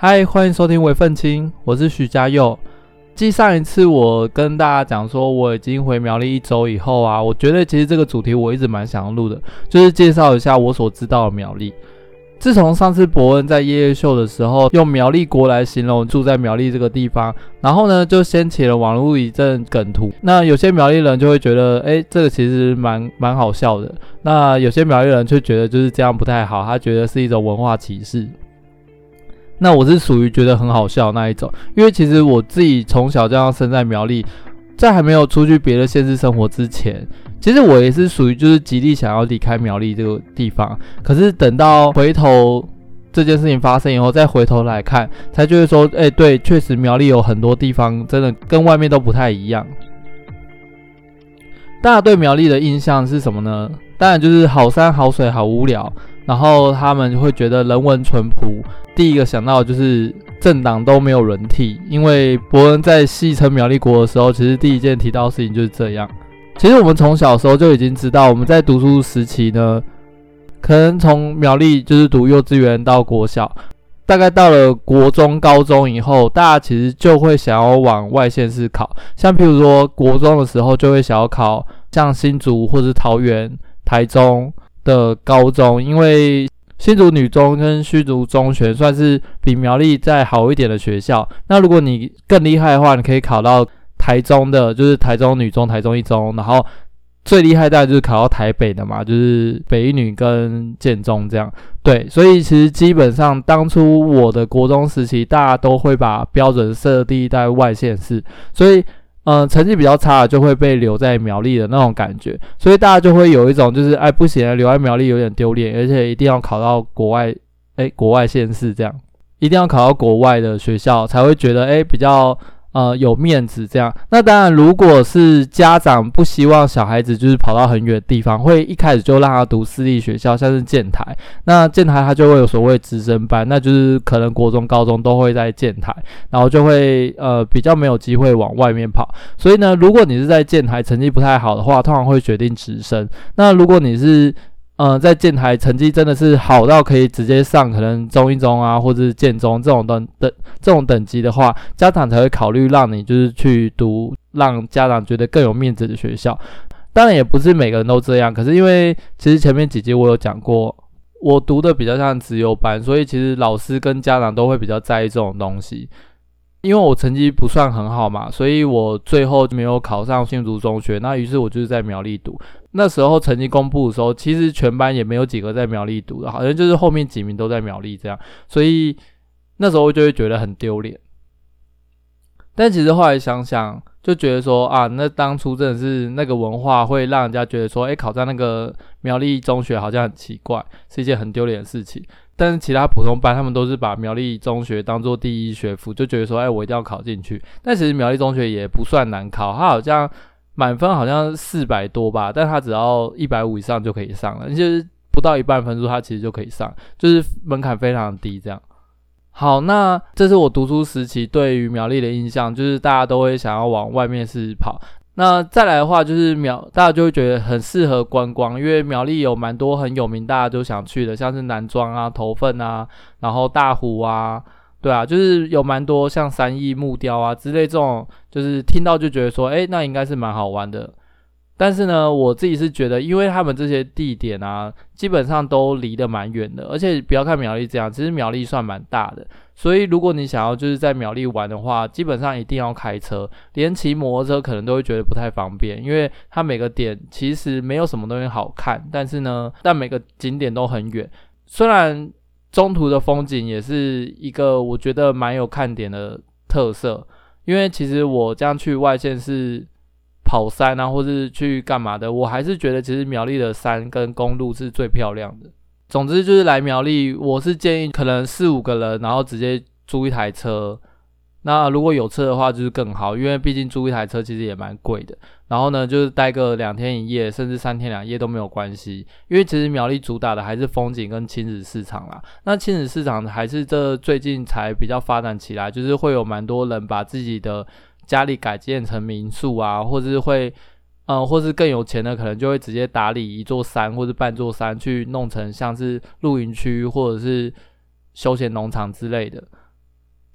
嗨，欢迎收听伪愤青，我是徐家佑。继上一次我跟大家讲说我已经回苗栗一周以后啊，我觉得其实这个主题我一直蛮想要录的，就是介绍一下我所知道的苗栗。自从上次博恩在夜夜秀的时候用苗栗国来形容住在苗栗这个地方，然后呢就掀起了网络一阵梗图。那有些苗栗人就会觉得，诶，这个其实蛮蛮好笑的。那有些苗栗人却觉得就是这样不太好，他觉得是一种文化歧视。那我是属于觉得很好笑那一种，因为其实我自己从小这样生在苗栗，在还没有出去别的县市生活之前，其实我也是属于就是极力想要离开苗栗这个地方。可是等到回头这件事情发生以后，再回头来看，才觉得说，哎，对，确实苗栗有很多地方真的跟外面都不太一样。大家对苗栗的印象是什么呢？当然就是好山好水好无聊。然后他们会觉得人文淳朴，第一个想到就是政党都没有轮替，因为伯恩在戏称苗栗国的时候，其实第一件提到的事情就是这样。其实我们从小时候就已经知道，我们在读书时期呢，可能从苗栗就是读幼稚园到国小，大概到了国中、高中以后，大家其实就会想要往外县市考，像譬如说国中的时候就会想要考像新竹或是桃园、台中。的高中，因为新竹女中跟新竹中学算是比苗栗再好一点的学校。那如果你更厉害的话，你可以考到台中的，就是台中女中、台中一中。然后最厉害的就是考到台北的嘛，就是北一女跟建中这样。对，所以其实基本上当初我的国中时期，大家都会把标准设定在外县市，所以。嗯，成绩比较差就会被留在苗栗的那种感觉，所以大家就会有一种就是，哎，不行，留在苗栗有点丢脸，而且一定要考到国外，哎，国外县市这样，一定要考到国外的学校才会觉得，哎，比较。呃，有面子这样。那当然，如果是家长不希望小孩子就是跑到很远的地方，会一开始就让他读私立学校，像是建台。那建台他就会有所谓直升班，那就是可能国中、高中都会在建台，然后就会呃比较没有机会往外面跑。所以呢，如果你是在建台成绩不太好的话，通常会决定直升。那如果你是、呃，在建台成绩真的是好到可以直接上可能中一中啊，或者是建中这种等等这种等级的话，家长才会考虑让你就是去读让家长觉得更有面子的学校。当然也不是每个人都这样，可是因为其实前面几集我有讲过，我读的比较像直优班，所以其实老师跟家长都会比较在意这种东西。因为我成绩不算很好嘛，所以我最后就没有考上新竹中学。那于是我就是在苗栗读。那时候成绩公布的时候，其实全班也没有几个在苗栗读的，好像就是后面几名都在苗栗这样。所以那时候就会觉得很丢脸。但其实后来想想，就觉得说啊，那当初真的是那个文化会让人家觉得说，诶，考上那个苗栗中学好像很奇怪，是一件很丢脸的事情。但是其他普通班他们都是把苗栗中学当做第一学府，就觉得说，哎，我一定要考进去。但其实苗栗中学也不算难考，它好像满分好像四百多吧，但它只要一百五以上就可以上了，就是不到一半分数它其实就可以上，就是门槛非常低这样。好，那这是我读书时期对于苗栗的印象，就是大家都会想要往外面是跑。那再来的话，就是苗，大家就会觉得很适合观光，因为苗栗有蛮多很有名，大家都想去的，像是南庄啊、头份啊，然后大湖啊，对啊，就是有蛮多像三义木雕啊之类这种，就是听到就觉得说，诶，那应该是蛮好玩的。但是呢，我自己是觉得，因为他们这些地点啊，基本上都离得蛮远的，而且不要看苗栗这样，其实苗栗算蛮大的，所以如果你想要就是在苗栗玩的话，基本上一定要开车，连骑摩托车可能都会觉得不太方便，因为它每个点其实没有什么东西好看，但是呢，但每个景点都很远，虽然中途的风景也是一个我觉得蛮有看点的特色，因为其实我这样去外县是。跑山啊，或是去干嘛的，我还是觉得其实苗栗的山跟公路是最漂亮的。总之就是来苗栗，我是建议可能四五个人，然后直接租一台车，那如果有车的话，就是更好，因为毕竟租一台车其实也蛮贵的。然后呢，就是待个两天一夜，甚至三天两夜都没有关系，因为其实苗栗主打的还是风景跟亲子市场啦。那亲子市场还是这最近才比较发展起来，就是会有蛮多人把自己的家里改建成民宿啊，或者是会，嗯，或是更有钱的，可能就会直接打理一座山或者半座山，去弄成像是露营区或者是休闲农场之类的。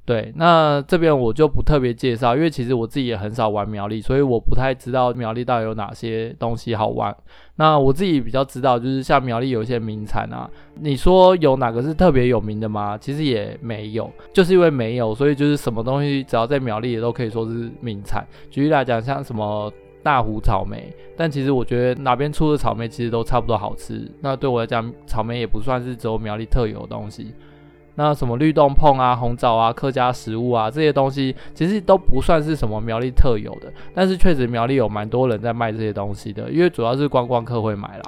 对，那这边我就不特别介绍，因为其实我自己也很少玩苗栗，所以我不太知道苗栗到底有哪些东西好玩。那我自己比较知道，就是像苗栗有一些名产啊，你说有哪个是特别有名的吗？其实也没有，就是因为没有，所以就是什么东西只要在苗栗也都可以说是名产。举例来讲，像什么大湖草莓，但其实我觉得哪边出的草莓其实都差不多好吃。那对我来讲，草莓也不算是只有苗栗特有的东西。那什么绿豆椪啊、红枣啊、客家食物啊这些东西，其实都不算是什么苗栗特有的，但是确实苗栗有蛮多人在卖这些东西的，因为主要是观光客会买啦。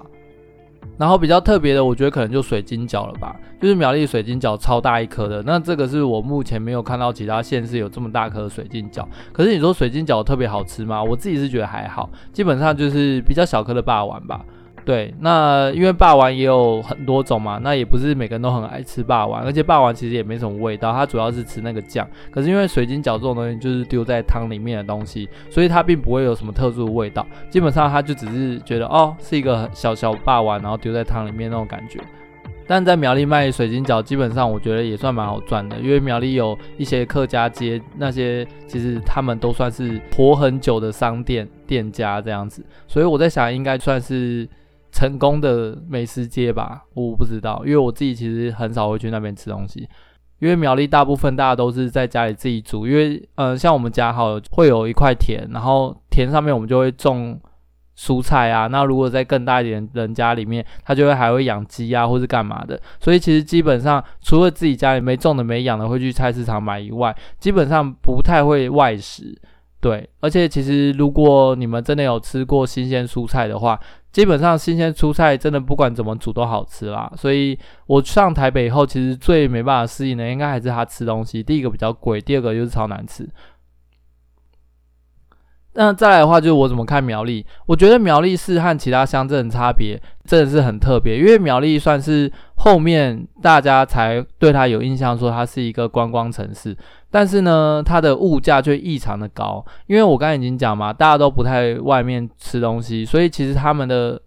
然后比较特别的，我觉得可能就水晶饺了吧，就是苗栗水晶饺超大一颗的，那这个是我目前没有看到其他县市有这么大颗的水晶饺。可是你说水晶饺特别好吃吗？我自己是觉得还好，基本上就是比较小颗的霸王吧。对，那因为霸王也有很多种嘛，那也不是每个人都很爱吃霸王，而且霸王其实也没什么味道，它主要是吃那个酱。可是因为水晶饺这种东西就是丢在汤里面的东西，所以它并不会有什么特殊的味道。基本上它就只是觉得哦，是一个小小霸王，然后丢在汤里面那种感觉。但在苗栗卖水晶饺，基本上我觉得也算蛮好赚的，因为苗栗有一些客家街，那些其实他们都算是活很久的商店店家这样子，所以我在想应该算是。成功的美食街吧，我不知道，因为我自己其实很少会去那边吃东西，因为苗栗大部分大家都是在家里自己煮，因为呃，像我们家好会有一块田，然后田上面我们就会种蔬菜啊，那如果在更大一点人家里面，他就会还会养鸡啊，或是干嘛的，所以其实基本上除了自己家里没种的没养的会去菜市场买以外，基本上不太会外食。对，而且其实如果你们真的有吃过新鲜蔬菜的话，基本上新鲜蔬菜真的不管怎么煮都好吃啦。所以我上台北以后，其实最没办法适应的应该还是他吃东西。第一个比较贵，第二个就是超难吃。那再来的话，就是我怎么看苗栗？我觉得苗栗市和其他乡镇差别真的是很特别，因为苗栗算是后面大家才对它有印象，说它是一个观光城市。但是呢，它的物价却异常的高，因为我刚才已经讲嘛，大家都不太外面吃东西，所以其实他们的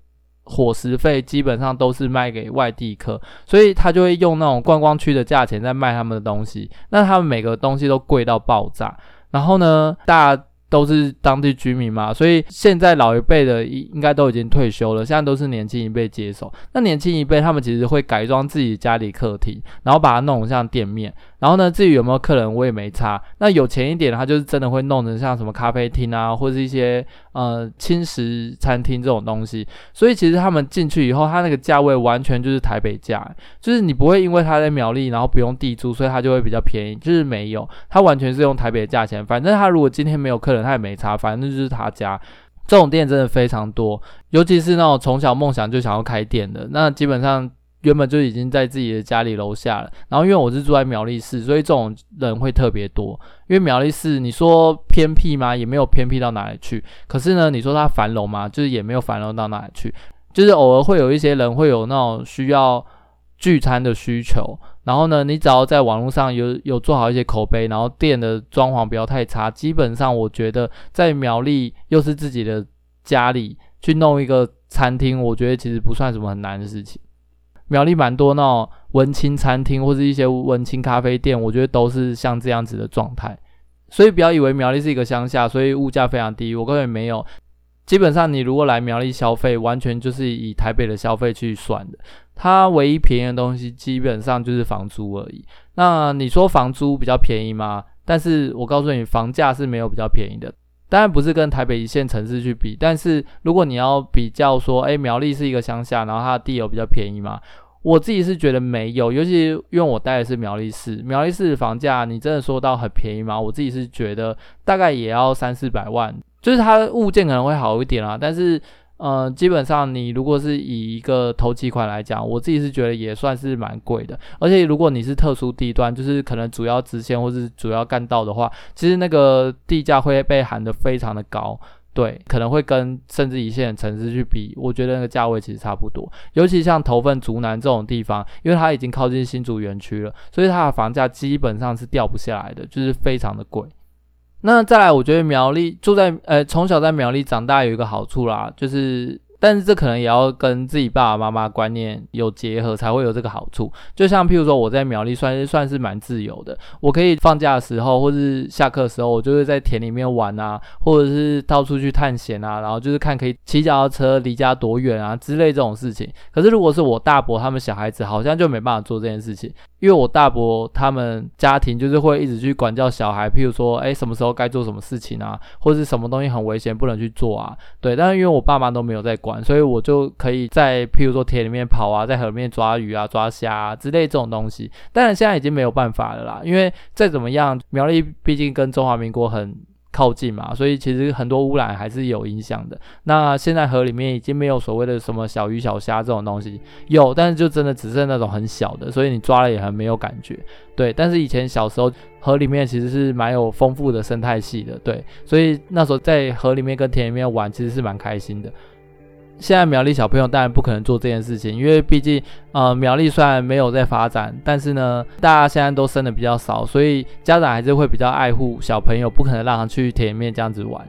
伙食费基本上都是卖给外地客，所以他就会用那种观光区的价钱在卖他们的东西。那他们每个东西都贵到爆炸，然后呢，大家。都是当地居民嘛，所以现在老一辈的应该都已经退休了，现在都是年轻一辈接手。那年轻一辈他们其实会改装自己家里客厅，然后把它弄成像店面。然后呢，至于有没有客人，我也没差。那有钱一点的，他就是真的会弄成像什么咖啡厅啊，或是一些呃轻食餐厅这种东西。所以其实他们进去以后，他那个价位完全就是台北价，就是你不会因为他在苗栗，然后不用地租，所以他就会比较便宜，就是没有，他完全是用台北的价钱。反正他如果今天没有客人，他也没差，反正就是他家。这种店真的非常多，尤其是那种从小梦想就想要开店的，那基本上。原本就已经在自己的家里楼下了，然后因为我是住在苗栗市，所以这种人会特别多。因为苗栗市，你说偏僻吗？也没有偏僻到哪里去。可是呢，你说它繁荣吗？就是也没有繁荣到哪里去。就是偶尔会有一些人会有那种需要聚餐的需求，然后呢，你只要在网络上有有做好一些口碑，然后店的装潢不要太差，基本上我觉得在苗栗又是自己的家里去弄一个餐厅，我觉得其实不算什么很难的事情。苗栗蛮多那种文青餐厅或是一些文青咖啡店，我觉得都是像这样子的状态。所以不要以为苗栗是一个乡下，所以物价非常低。我根本没有，基本上你如果来苗栗消费，完全就是以台北的消费去算的。它唯一便宜的东西，基本上就是房租而已。那你说房租比较便宜吗？但是我告诉你，房价是没有比较便宜的。当然不是跟台北一线城市去比，但是如果你要比较说，诶，苗栗是一个乡下，然后它的地有比较便宜吗？我自己是觉得没有，尤其因为我待的是苗栗市，苗栗市的房价你真的说到很便宜吗？我自己是觉得大概也要三四百万，就是它的物件可能会好一点啦，但是呃，基本上你如果是以一个头期款来讲，我自己是觉得也算是蛮贵的。而且如果你是特殊地段，就是可能主要支线或是主要干道的话，其实那个地价会被喊得非常的高。对，可能会跟甚至一线城市去比，我觉得那个价位其实差不多。尤其像头份、竹南这种地方，因为它已经靠近新竹园区了，所以它的房价基本上是掉不下来的，就是非常的贵。那再来，我觉得苗栗住在呃从小在苗栗长大有一个好处啦，就是。但是这可能也要跟自己爸爸妈妈观念有结合，才会有这个好处。就像譬如说，我在苗栗算是算是蛮自由的，我可以放假的时候，或是下课的时候，我就会在田里面玩啊，或者是到处去探险啊，然后就是看可以骑脚踏车离家多远啊之类这种事情。可是如果是我大伯他们小孩子，好像就没办法做这件事情。因为我大伯他们家庭就是会一直去管教小孩，譬如说，哎，什么时候该做什么事情啊，或者是什么东西很危险不能去做啊，对。但是因为我爸妈都没有在管，所以我就可以在譬如说田里面跑啊，在河里面抓鱼啊、抓虾啊之类这种东西。当然现在已经没有办法了啦，因为再怎么样，苗栗毕竟跟中华民国很。靠近嘛，所以其实很多污染还是有影响的。那现在河里面已经没有所谓的什么小鱼小虾这种东西，有，但是就真的只剩那种很小的，所以你抓了也很没有感觉。对，但是以前小时候河里面其实是蛮有丰富的生态系的，对，所以那时候在河里面跟田里面玩，其实是蛮开心的。现在苗栗小朋友当然不可能做这件事情，因为毕竟，呃，苗栗虽然没有在发展，但是呢，大家现在都生的比较少，所以家长还是会比较爱护小朋友，不可能让他去田里面这样子玩。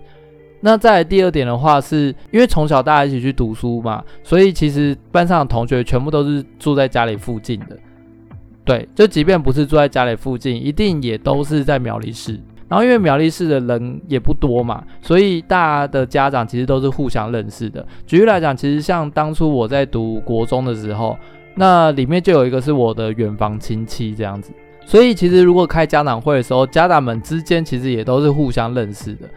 那再来第二点的话是，是因为从小大家一起去读书嘛，所以其实班上的同学全部都是住在家里附近的，对，就即便不是住在家里附近，一定也都是在苗栗市。然后因为苗栗市的人也不多嘛，所以大家的家长其实都是互相认识的。举例来讲，其实像当初我在读国中的时候，那里面就有一个是我的远房亲戚这样子。所以其实如果开家长会的时候，家长们之间其实也都是互相认识的。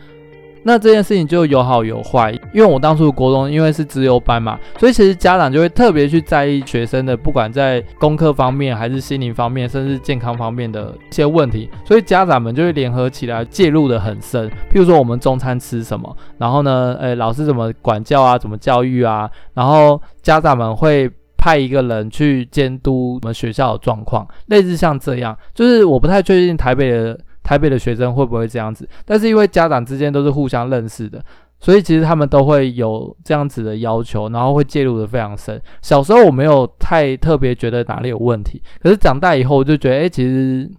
那这件事情就有好有坏，因为我当初国中因为是资优班嘛，所以其实家长就会特别去在意学生的，不管在功课方面，还是心灵方面，甚至健康方面的一些问题，所以家长们就会联合起来介入得很深。譬如说我们中餐吃什么，然后呢，诶，老师怎么管教啊，怎么教育啊，然后家长们会派一个人去监督我们学校的状况，类似像这样，就是我不太确定台北的。台北的学生会不会这样子？但是因为家长之间都是互相认识的，所以其实他们都会有这样子的要求，然后会介入得非常深。小时候我没有太特别觉得哪里有问题，可是长大以后我就觉得，哎，其实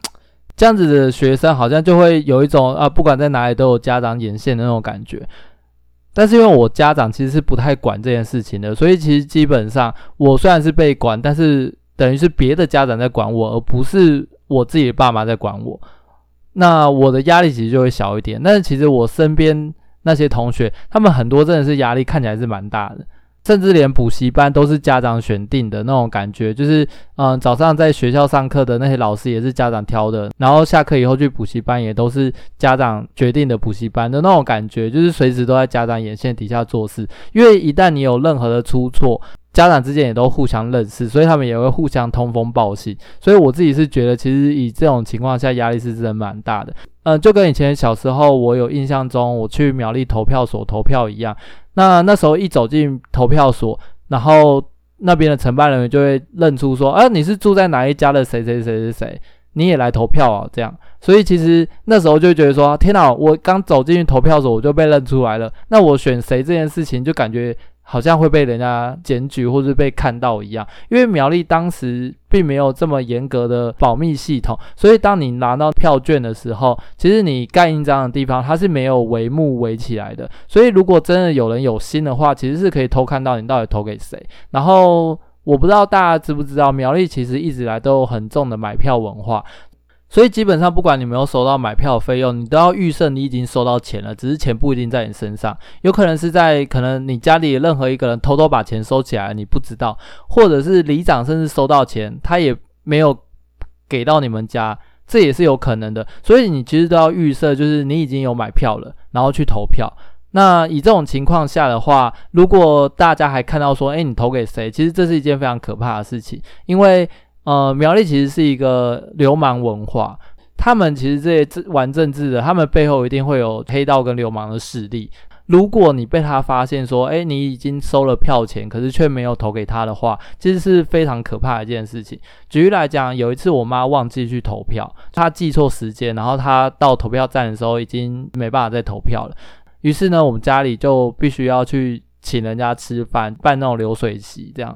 这样子的学生好像就会有一种啊，不管在哪里都有家长眼线的那种感觉。但是因为我家长其实是不太管这件事情的，所以其实基本上我虽然是被管，但是等于是别的家长在管我，而不是我自己的爸妈在管我。那我的压力其实就会小一点，但是其实我身边那些同学，他们很多真的是压力看起来是蛮大的，甚至连补习班都是家长选定的那种感觉，就是嗯，早上在学校上课的那些老师也是家长挑的，然后下课以后去补习班也都是家长决定的补习班的那种感觉，就是随时都在家长眼线底下做事，因为一旦你有任何的出错，家长之间也都互相认识，所以他们也会互相通风报信。所以我自己是觉得，其实以这种情况下，压力是真的蛮大的。嗯，就跟以前小时候我有印象中，我去苗栗投票所投票一样。那那时候一走进投票所，然后那边的承办人员就会认出说：“啊，你是住在哪一家的谁谁谁谁谁，你也来投票啊？”这样。所以其实那时候就觉得说：“天哪，我刚走进去投票所，我就被认出来了。那我选谁这件事情，就感觉……”好像会被人家检举或是被看到一样，因为苗栗当时并没有这么严格的保密系统，所以当你拿到票券的时候，其实你盖印章的地方它是没有帷幕围起来的，所以如果真的有人有心的话，其实是可以偷看到你到底投给谁。然后我不知道大家知不知道，苗栗其实一直来都有很重的买票文化。所以基本上，不管你没有收到买票费用，你都要预设你已经收到钱了，只是钱不一定在你身上，有可能是在可能你家里任何一个人偷偷把钱收起来，你不知道，或者是里长甚至收到钱，他也没有给到你们家，这也是有可能的。所以你其实都要预设，就是你已经有买票了，然后去投票。那以这种情况下的话，如果大家还看到说，诶，你投给谁？其实这是一件非常可怕的事情，因为。呃，苗栗其实是一个流氓文化，他们其实这些玩政治的，他们背后一定会有黑道跟流氓的势力。如果你被他发现说，诶，你已经收了票钱，可是却没有投给他的话，其实是非常可怕的一件事情。举例来讲，有一次我妈忘记去投票，她记错时间，然后她到投票站的时候已经没办法再投票了。于是呢，我们家里就必须要去请人家吃饭，办那种流水席，这样。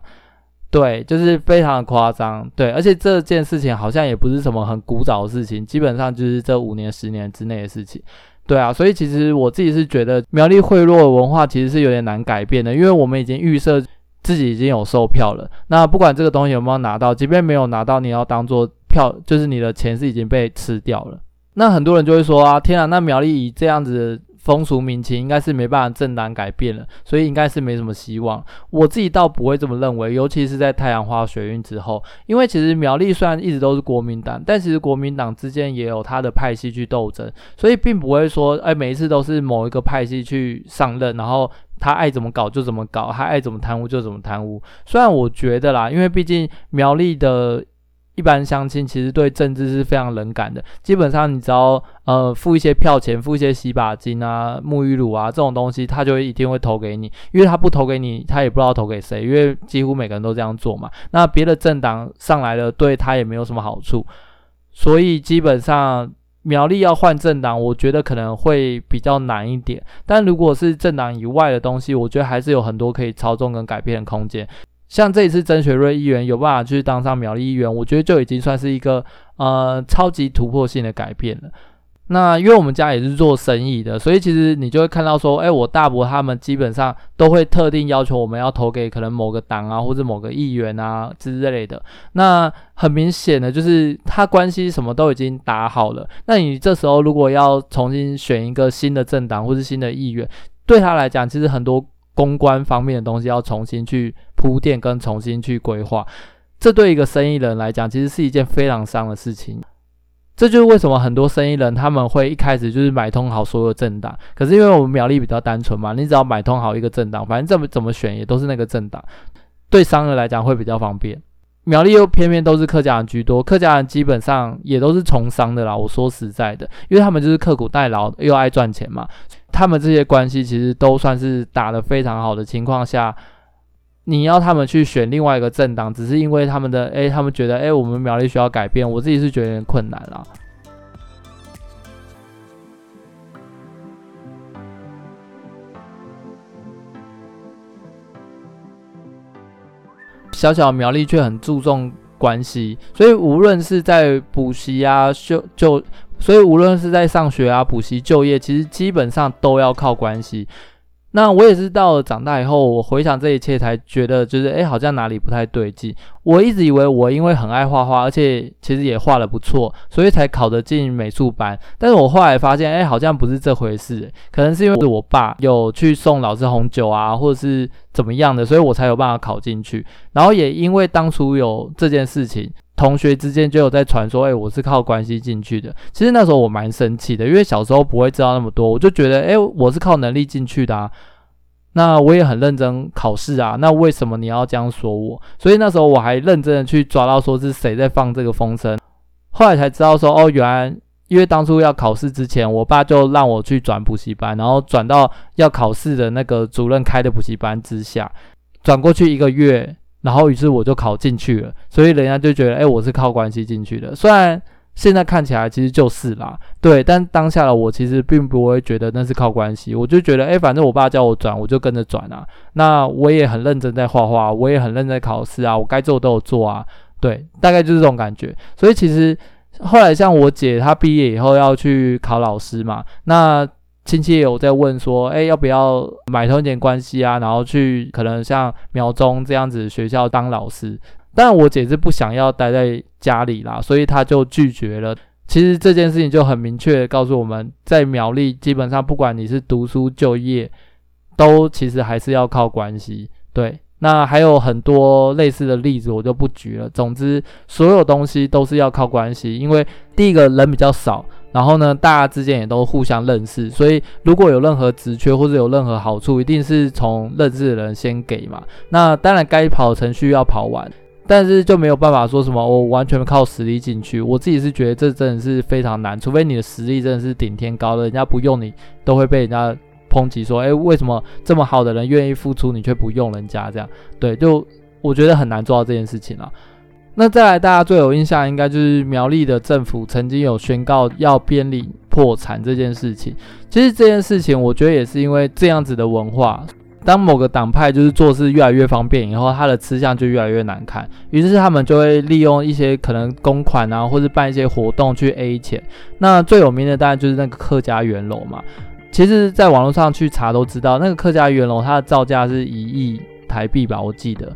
对，就是非常的夸张。对，而且这件事情好像也不是什么很古早的事情，基本上就是这五年、十年之内的事情。对啊，所以其实我自己是觉得苗栗贿赂文化其实是有点难改变的，因为我们已经预设自己已经有售票了。那不管这个东西有没有拿到，即便没有拿到，你要当做票，就是你的钱是已经被吃掉了。那很多人就会说啊，天啊，那苗栗以这样子。风俗民情应该是没办法政党改变了，所以应该是没什么希望。我自己倒不会这么认为，尤其是在太阳花学运之后，因为其实苗栗虽然一直都是国民党，但其实国民党之间也有他的派系去斗争，所以并不会说，哎，每一次都是某一个派系去上任，然后他爱怎么搞就怎么搞，他爱怎么贪污就怎么贪污。虽然我觉得啦，因为毕竟苗栗的。一般相亲其实对政治是非常冷感的，基本上你只要呃付一些票钱，付一些洗发精啊、沐浴乳啊这种东西，他就一定会投给你，因为他不投给你，他也不知道投给谁，因为几乎每个人都这样做嘛。那别的政党上来了，对他也没有什么好处，所以基本上苗栗要换政党，我觉得可能会比较难一点。但如果是政党以外的东西，我觉得还是有很多可以操纵跟改变的空间。像这一次曾学瑞议员有办法去当上苗栗议员，我觉得就已经算是一个呃超级突破性的改变了。那因为我们家也是做生意的，所以其实你就会看到说，哎，我大伯他们基本上都会特定要求我们要投给可能某个党啊，或者某个议员啊之类的。那很明显的就是他关系什么都已经打好了。那你这时候如果要重新选一个新的政党或是新的议员，对他来讲，其实很多。公关方面的东西要重新去铺垫跟重新去规划，这对一个生意人来讲，其实是一件非常伤的事情。这就是为什么很多生意人他们会一开始就是买通好所有政党。可是因为我们苗栗比较单纯嘛，你只要买通好一个政党，反正怎么怎么选也都是那个政党，对商人来讲会比较方便。苗栗又偏偏都是客家人居多，客家人基本上也都是从商的啦。我说实在的，因为他们就是刻苦耐劳，又爱赚钱嘛，他们这些关系其实都算是打得非常好的情况下，你要他们去选另外一个政党，只是因为他们的诶，他们觉得诶，我们苗栗需要改变，我自己是觉得有点困难啦。小小苗栗却很注重关系，所以无论是在补习啊、就就，所以无论是在上学啊、补习、就业，其实基本上都要靠关系。那我也是到了长大以后，我回想这一切，才觉得就是哎，好像哪里不太对劲。我一直以为我因为很爱画画，而且其实也画得不错，所以才考得进美术班。但是我后来发现，哎，好像不是这回事。可能是因为我爸有去送老师红酒啊，或者是怎么样的，所以我才有办法考进去。然后也因为当初有这件事情。同学之间就有在传说，哎、我是靠关系进去的。其实那时候我蛮生气的，因为小时候不会知道那么多，我就觉得，哎、我是靠能力进去的啊。那我也很认真考试啊，那为什么你要这样说我？所以那时候我还认真的去抓到说是谁在放这个风声。后来才知道说，哦，原来因为当初要考试之前，我爸就让我去转补习班，然后转到要考试的那个主任开的补习班之下，转过去一个月。然后，于是我就考进去了，所以人家就觉得，哎，我是靠关系进去的。虽然现在看起来其实就是啦，对，但当下的我其实并不会觉得那是靠关系，我就觉得，哎，反正我爸叫我转，我就跟着转啊。那我也很认真在画画，我也很认真在考试啊，我该做的都有做啊。对，大概就是这种感觉。所以其实后来像我姐她毕业以后要去考老师嘛，那。亲戚也有在问说，哎，要不要买通一点关系啊？然后去可能像苗中这样子学校当老师。但我姐是不想要待在家里啦，所以她就拒绝了。其实这件事情就很明确告诉我们，在苗栗基本上不管你是读书就业，都其实还是要靠关系。对，那还有很多类似的例子，我就不举了。总之，所有东西都是要靠关系，因为第一个人比较少。然后呢，大家之间也都互相认识，所以如果有任何职缺或者有任何好处，一定是从认识的人先给嘛。那当然该跑程序要跑完，但是就没有办法说什么我完全靠实力进去。我自己是觉得这真的是非常难，除非你的实力真的是顶天高的，人家不用你都会被人家抨击说，诶，为什么这么好的人愿意付出，你却不用人家这样？对，就我觉得很难做到这件事情了。那再来，大家最有印象应该就是苗栗的政府曾经有宣告要编领破产这件事情。其实这件事情，我觉得也是因为这样子的文化。当某个党派就是做事越来越方便以后，他的吃相就越来越难看。于是他们就会利用一些可能公款啊，或是办一些活动去 A 钱。那最有名的当然就是那个客家圆楼嘛。其实，在网络上去查都知道，那个客家圆楼它的造价是一亿台币吧，我记得。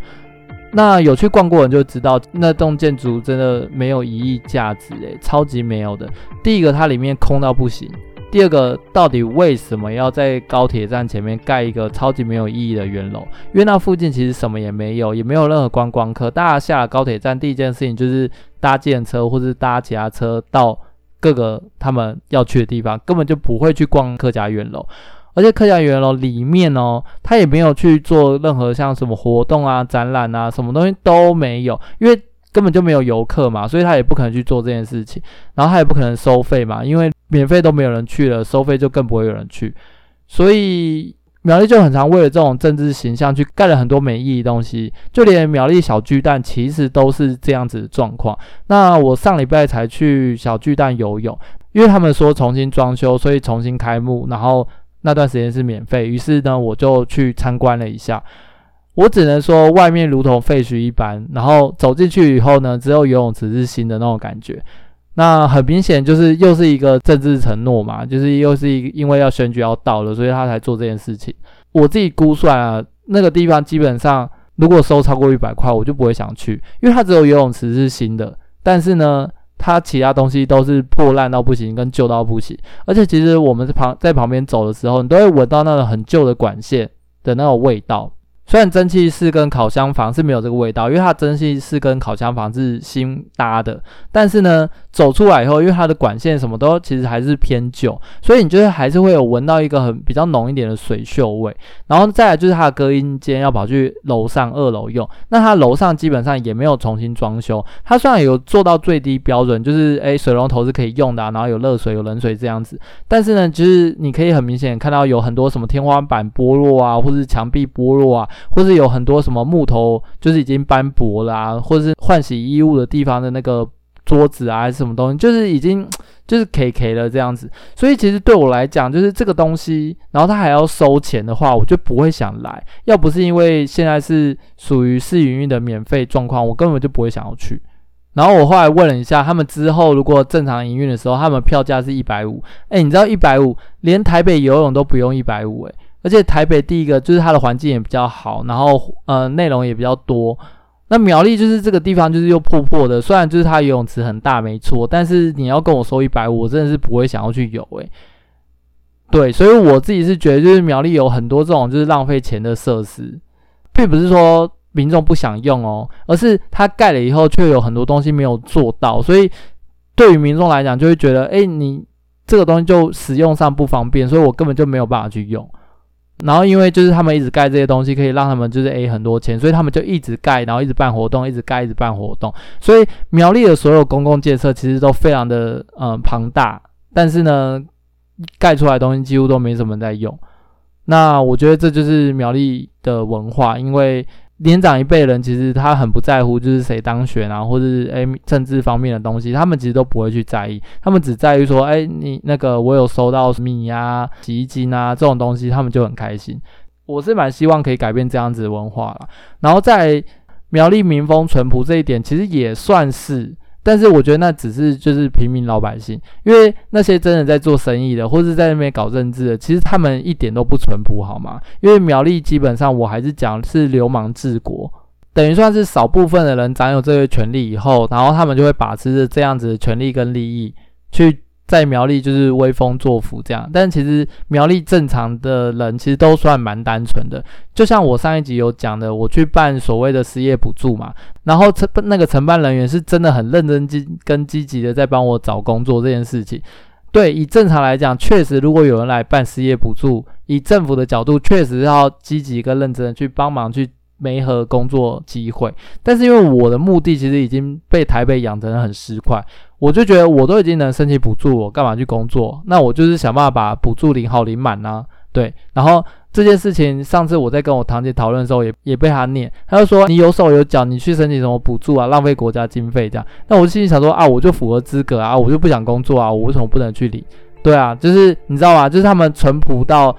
那有去逛过人就知道，那栋建筑真的没有一亿价值诶，超级没有的。第一个，它里面空到不行。第二个，到底为什么要在高铁站前面盖一个超级没有意义的圆楼？因为那附近其实什么也没有，也没有任何观光客。大家下了高铁站，第一件事情就是搭计程车或是搭其他车到各个他们要去的地方，根本就不会去逛客家圆楼。而且客家圆楼里面哦，他也没有去做任何像什么活动啊、展览啊，什么东西都没有，因为根本就没有游客嘛，所以他也不可能去做这件事情。然后他也不可能收费嘛，因为免费都没有人去了，收费就更不会有人去，所以苗栗就很常为了这种政治形象去盖了很多没意义的东西，就连苗栗小巨蛋其实都是这样子的状况。那我上礼拜才去小巨蛋游泳，因为他们说重新装修，所以重新开幕，然后那段时间是免费，于是呢我就去参观了一下。我只能说外面如同废墟一般，然后走进去以后呢，只有游泳池是新的那种感觉。那很明显就是又是一个政治承诺嘛，就是又是一因为要选举要到了，所以他才做这件事情。我自己估算啊，那个地方基本上如果收超过一百块，我就不会想去，因为它只有游泳池是新的，但是呢，它其他东西都是破烂到不行，跟旧到不行。而且其实我们在旁在旁边走的时候，你都会闻到那种很旧的管线的那种味道。虽然蒸汽室跟烤箱房是没有这个味道，因为它蒸汽室跟烤箱房是新搭的，但是呢，走出来以后，因为它的管线什么都其实还是偏旧，所以你就是还是会有闻到一个很比较浓一点的水锈味。然后再来就是它的隔音间要跑去楼上二楼用，那它楼上基本上也没有重新装修，它虽然有做到最低标准，就是诶水龙头是可以用的啊，然后有热水有冷水这样子，但是呢，就是你可以很明显看到有很多什么天花板剥落啊，或是墙壁剥落啊。或是有很多什么木头，就是已经斑驳了啊，或者是换洗衣物的地方的那个桌子啊，还是什么东西，就是已经 就是 K K 了这样子。所以其实对我来讲，就是这个东西，然后他还要收钱的话，我就不会想来。要不是因为现在是属于试营运的免费状况，我根本就不会想要去。然后我后来问了一下，他们之后如果正常营运的时候，他们票价是一百五。哎，你知道一百五，连台北游泳都不用一百五，哎。而且台北第一个就是它的环境也比较好，然后呃内容也比较多。那苗栗就是这个地方就是又破破的，虽然就是它游泳池很大没错，但是你要跟我收一百五，我真的是不会想要去游诶、对，所以我自己是觉得就是苗栗有很多这种就是浪费钱的设施，并不是说民众不想用哦，而是它盖了以后却有很多东西没有做到，所以对于民众来讲就会觉得，诶，你这个东西就使用上不方便，所以我根本就没有办法去用。然后因为就是他们一直盖这些东西，可以让他们就是 A 很多钱，所以他们就一直盖，然后一直办活动，一直盖，一直办活动。所以苗栗的所有公共建设其实都非常的嗯庞大，但是呢，盖出来的东西几乎都没什么人在用。那我觉得这就是苗栗的文化，因为。年长一辈人其实他很不在乎，就是谁当选啊，或者是诶政治方面的东西，他们其实都不会去在意，他们只在于说，诶你那个我有收到米呀、洗衣精啊这种东西，他们就很开心。我是蛮希望可以改变这样子的文化啦，然后在苗栗民风淳朴这一点，其实也算是。但是我觉得那只是就是平民老百姓，因为那些真的在做生意的，或是在那边搞政治的，其实他们一点都不淳朴，好吗？因为苗栗基本上我还是讲是流氓治国，等于算是少部分的人掌有这个权利以后，然后他们就会把持着这样子的权利跟利益去。在苗栗就是威风作福这样，但其实苗栗正常的人其实都算蛮单纯的。就像我上一集有讲的，我去办所谓的失业补助嘛，然后承那个承办人员是真的很认真积跟积极的在帮我找工作这件事情。对，以正常来讲，确实如果有人来办失业补助，以政府的角度，确实要积极跟认真的去帮忙去媒合工作机会。但是因为我的目的其实已经被台北养成得很失快。我就觉得我都已经能申请补助，我干嘛去工作？那我就是想办法把补助领好领满啊。对，然后这件事情上次我在跟我堂姐讨论的时候也，也被她念，她就说你有手有脚，你去申请什么补助啊，浪费国家经费这样。那我心里想说啊，我就符合资格啊，我就不想工作啊，我为什么不能去领？对啊，就是你知道吗？就是他们淳朴到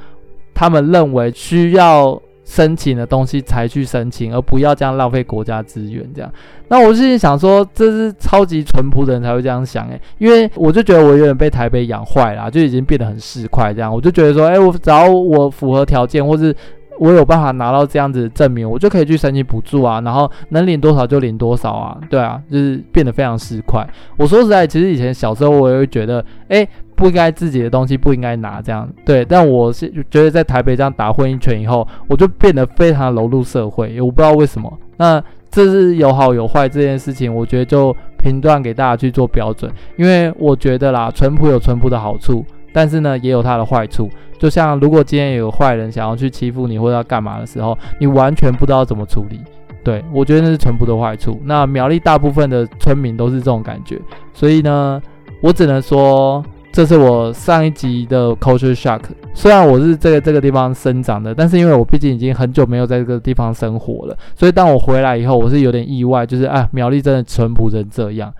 他们认为需要。申请的东西才去申请，而不要这样浪费国家资源。这样，那我是想说，这是超级淳朴的人才会这样想诶，因为我就觉得我有点被台北养坏了，就已经变得很市侩这样。我就觉得说，诶，我只要我符合条件，或是我有办法拿到这样子的证明，我就可以去申请补助啊，然后能领多少就领多少啊。对啊，就是变得非常市侩。我说实在，其实以前小时候我也会觉得，诶。不应该自己的东西不应该拿这样，对，但我是觉得在台北这样打混一圈以后，我就变得非常融入社会，我不知道为什么。那这是有好有坏这件事情，我觉得就评断给大家去做标准，因为我觉得啦，淳朴有淳朴的好处，但是呢也有它的坏处。就像如果今天有坏人想要去欺负你或者要干嘛的时候，你完全不知道怎么处理。对，我觉得那是淳朴的坏处。那苗栗大部分的村民都是这种感觉，所以呢，我只能说。这是我上一集的 culture shock。虽然我是这个这个地方生长的，但是因为我毕竟已经很久没有在这个地方生活了，所以当我回来以后，我是有点意外，就是啊，苗栗真的淳朴成这样。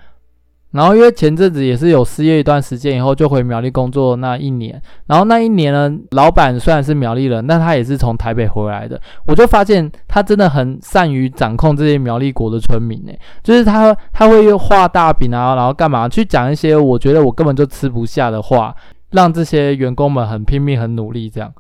然后因为前阵子也是有失业一段时间以后，就回苗栗工作那一年。然后那一年呢，老板虽然是苗栗人，但他也是从台北回来的。我就发现他真的很善于掌控这些苗栗国的村民呢，就是他他会画大饼啊，然后干嘛去讲一些我觉得我根本就吃不下的话，让这些员工们很拼命、很努力这样。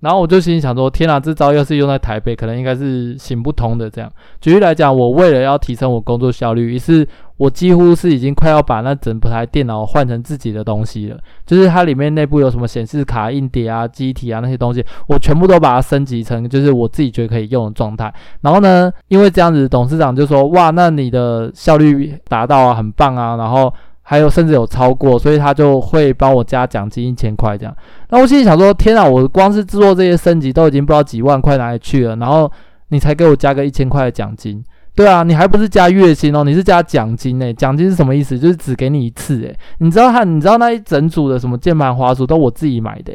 然后我就心里想说：天哪，这招要是用在台北，可能应该是行不通的。这样，举例来讲，我为了要提升我工作效率，于是我几乎是已经快要把那整台电脑换成自己的东西了。就是它里面内部有什么显示卡、硬碟啊、机体啊那些东西，我全部都把它升级成就是我自己觉得可以用的状态。然后呢，因为这样子，董事长就说：哇，那你的效率达到啊，很棒啊。然后。还有甚至有超过，所以他就会帮我加奖金一千块这样。那我心里想说，天啊，我光是制作这些升级都已经不知道几万块哪里去了，然后你才给我加个一千块的奖金？对啊，你还不是加月薪哦，你是加奖金诶。奖金是什么意思？就是只给你一次诶。你知道他，你知道那一整组的什么键盘、滑鼠都我自己买的。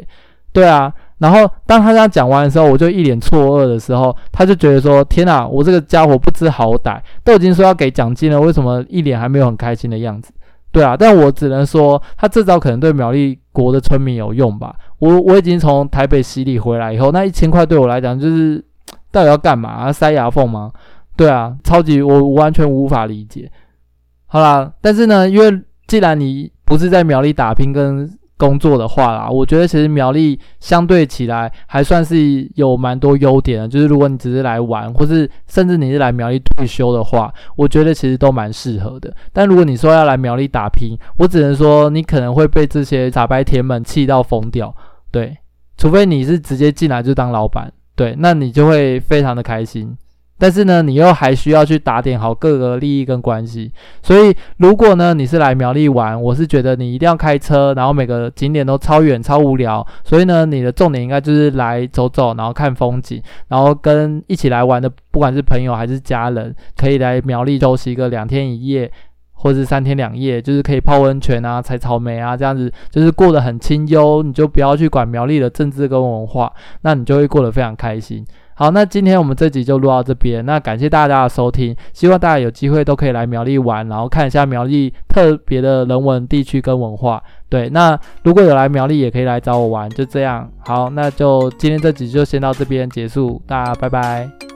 对啊，然后当他这样讲完的时候，我就一脸错愕的时候，他就觉得说，天啊，我这个家伙不知好歹，都已经说要给奖金了，为什么一脸还没有很开心的样子？对啊，但我只能说，他这招可能对苗栗国的村民有用吧。我我已经从台北洗礼回来以后，那一千块对我来讲就是到底要干嘛？塞牙缝吗？对啊，超级我完全无法理解。好啦，但是呢，因为既然你不是在苗栗打拼跟工作的话啦，我觉得其实苗栗相对起来还算是有蛮多优点的。就是如果你只是来玩，或是甚至你是来苗栗退休的话，我觉得其实都蛮适合的。但如果你说要来苗栗打拼，我只能说你可能会被这些傻白甜们气到疯掉。对，除非你是直接进来就当老板，对，那你就会非常的开心。但是呢，你又还需要去打点好各个利益跟关系，所以如果呢你是来苗栗玩，我是觉得你一定要开车，然后每个景点都超远超无聊，所以呢你的重点应该就是来走走，然后看风景，然后跟一起来玩的不管是朋友还是家人，可以来苗栗休息个两天一夜，或是三天两夜，就是可以泡温泉啊、采草莓啊这样子，就是过得很清幽，你就不要去管苗栗的政治跟文化，那你就会过得非常开心。好，那今天我们这集就录到这边。那感谢大家的收听，希望大家有机会都可以来苗栗玩，然后看一下苗栗特别的人文地区跟文化。对，那如果有来苗栗，也可以来找我玩。就这样，好，那就今天这集就先到这边结束，大家拜拜。